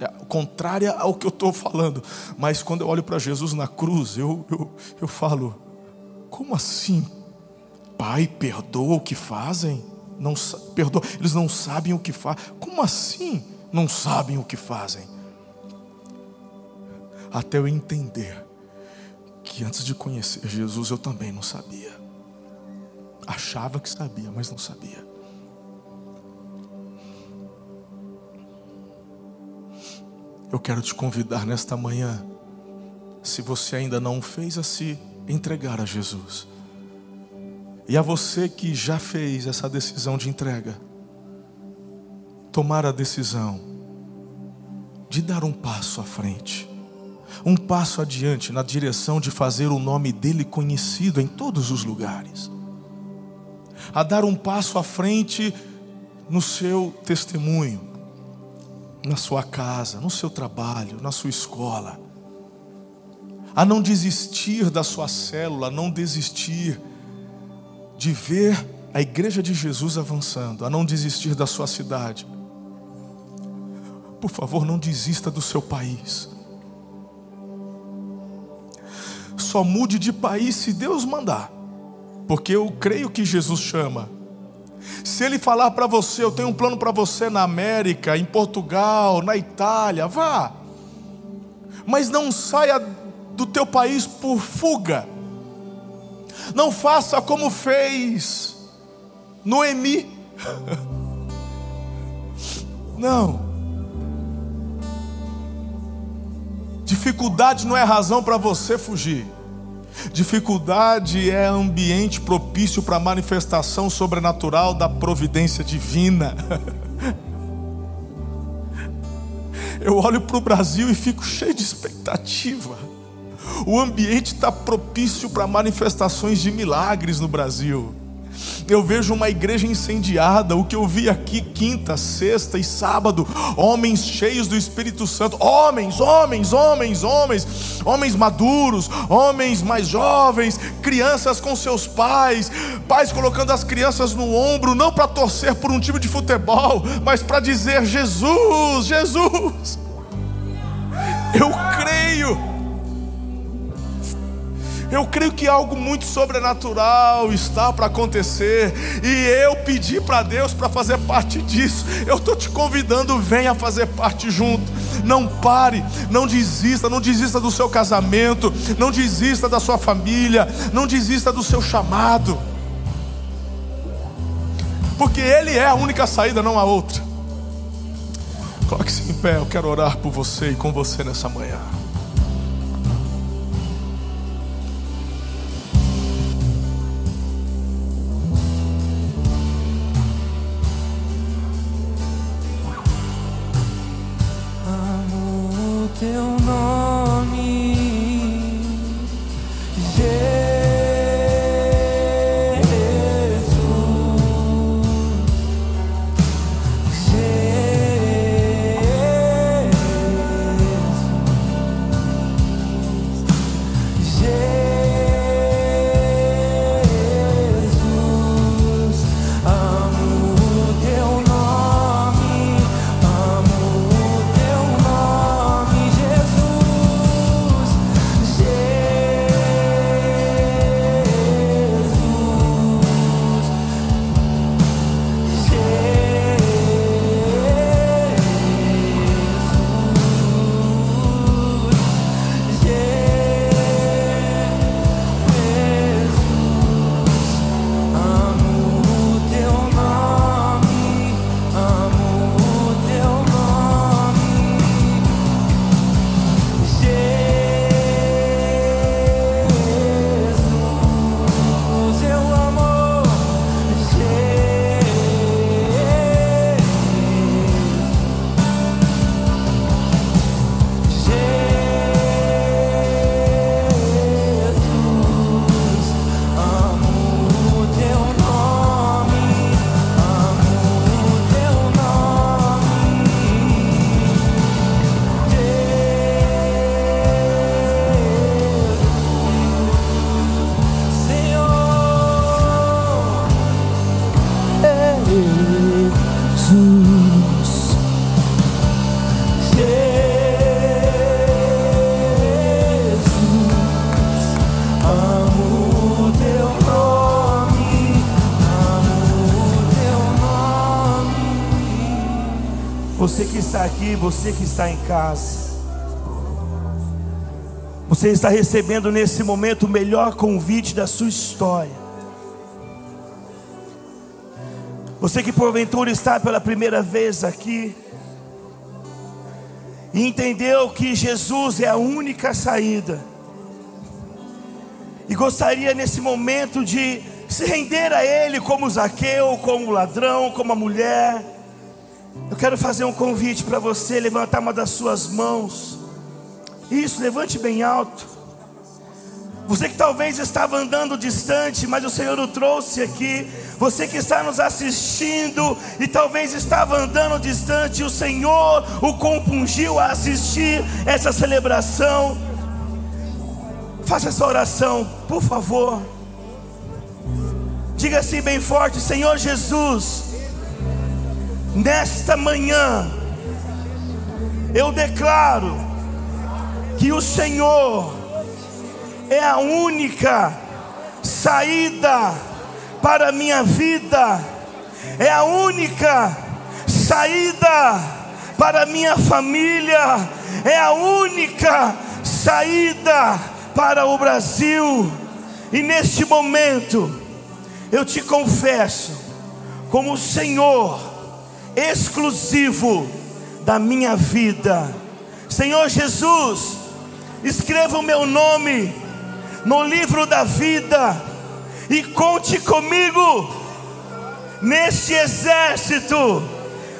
é, contrária ao que eu estou falando. Mas quando eu olho para Jesus na cruz, eu, eu, eu falo: como assim? Pai, perdoa o que fazem? Não, perdoa, eles não sabem o que fazem. Como assim não sabem o que fazem? até eu entender que antes de conhecer Jesus eu também não sabia. Achava que sabia, mas não sabia. Eu quero te convidar nesta manhã, se você ainda não fez, a se entregar a Jesus. E a você que já fez essa decisão de entrega, tomar a decisão de dar um passo à frente um passo adiante na direção de fazer o nome dele conhecido em todos os lugares, a dar um passo à frente no seu testemunho, na sua casa, no seu trabalho, na sua escola, a não desistir da sua célula, a não desistir de ver a igreja de Jesus avançando, a não desistir da sua cidade. Por favor, não desista do seu país. só mude de país se Deus mandar, porque eu creio que Jesus chama. Se Ele falar para você, eu tenho um plano para você na América, em Portugal, na Itália, vá, mas não saia do teu país por fuga, não faça como fez Noemi, não. Dificuldade não é razão para você fugir. Dificuldade é ambiente propício para a manifestação sobrenatural da providência divina. Eu olho para o Brasil e fico cheio de expectativa. O ambiente está propício para manifestações de milagres no Brasil. Eu vejo uma igreja incendiada. O que eu vi aqui quinta, sexta e sábado, homens cheios do Espírito Santo, homens, homens, homens, homens, homens maduros, homens mais jovens, crianças com seus pais, pais colocando as crianças no ombro, não para torcer por um time de futebol, mas para dizer Jesus, Jesus. Eu creio. Eu creio que algo muito sobrenatural está para acontecer, e eu pedi para Deus para fazer parte disso. Eu estou te convidando, venha fazer parte junto. Não pare, não desista, não desista do seu casamento, não desista da sua família, não desista do seu chamado, porque Ele é a única saída, não há outra. Coloque-se em pé, eu quero orar por você e com você nessa manhã. Aqui, você que está em casa, você está recebendo nesse momento o melhor convite da sua história. Você que porventura está pela primeira vez aqui, e entendeu que Jesus é a única saída, e gostaria nesse momento de se render a Ele como Zaqueu, como ladrão, como a mulher, quero fazer um convite para você levantar uma das suas mãos. Isso, levante bem alto. Você que talvez estava andando distante, mas o Senhor o trouxe aqui. Você que está nos assistindo e talvez estava andando distante, o Senhor o compungiu a assistir essa celebração. Faça essa oração, por favor. Diga assim bem forte: Senhor Jesus nesta manhã, eu declaro que o Senhor é a única saída para a minha vida, é a única saída para a minha família, é a única saída para o Brasil. E neste momento, eu te confesso, como o Senhor, exclusivo da minha vida. Senhor Jesus, escreva o meu nome no livro da vida e conte comigo neste exército.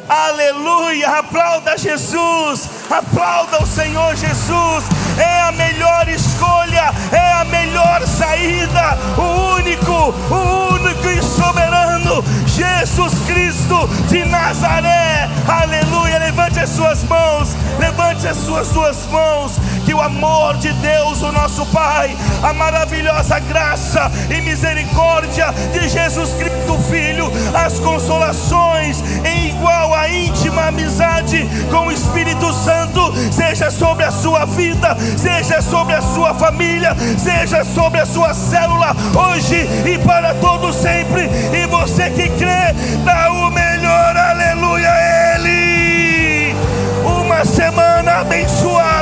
Aleluia! Aplauda Jesus, aplauda o Senhor Jesus. É a melhor escolha, é a melhor saída, o único, o único e só Jesus Cristo de Nazaré. Aleluia. Levante as suas mãos, levante as suas duas mãos. Que o amor de Deus, o nosso Pai, a maravilhosa graça e misericórdia de Jesus Cristo, Filho, as consolações em igual a íntima amizade com o Espírito Santo, seja sobre a sua vida, seja sobre a sua família, seja sobre a sua célula, hoje e para todo sempre. E você que crê, dá o melhor, aleluia, a Ele. Uma semana abençoada.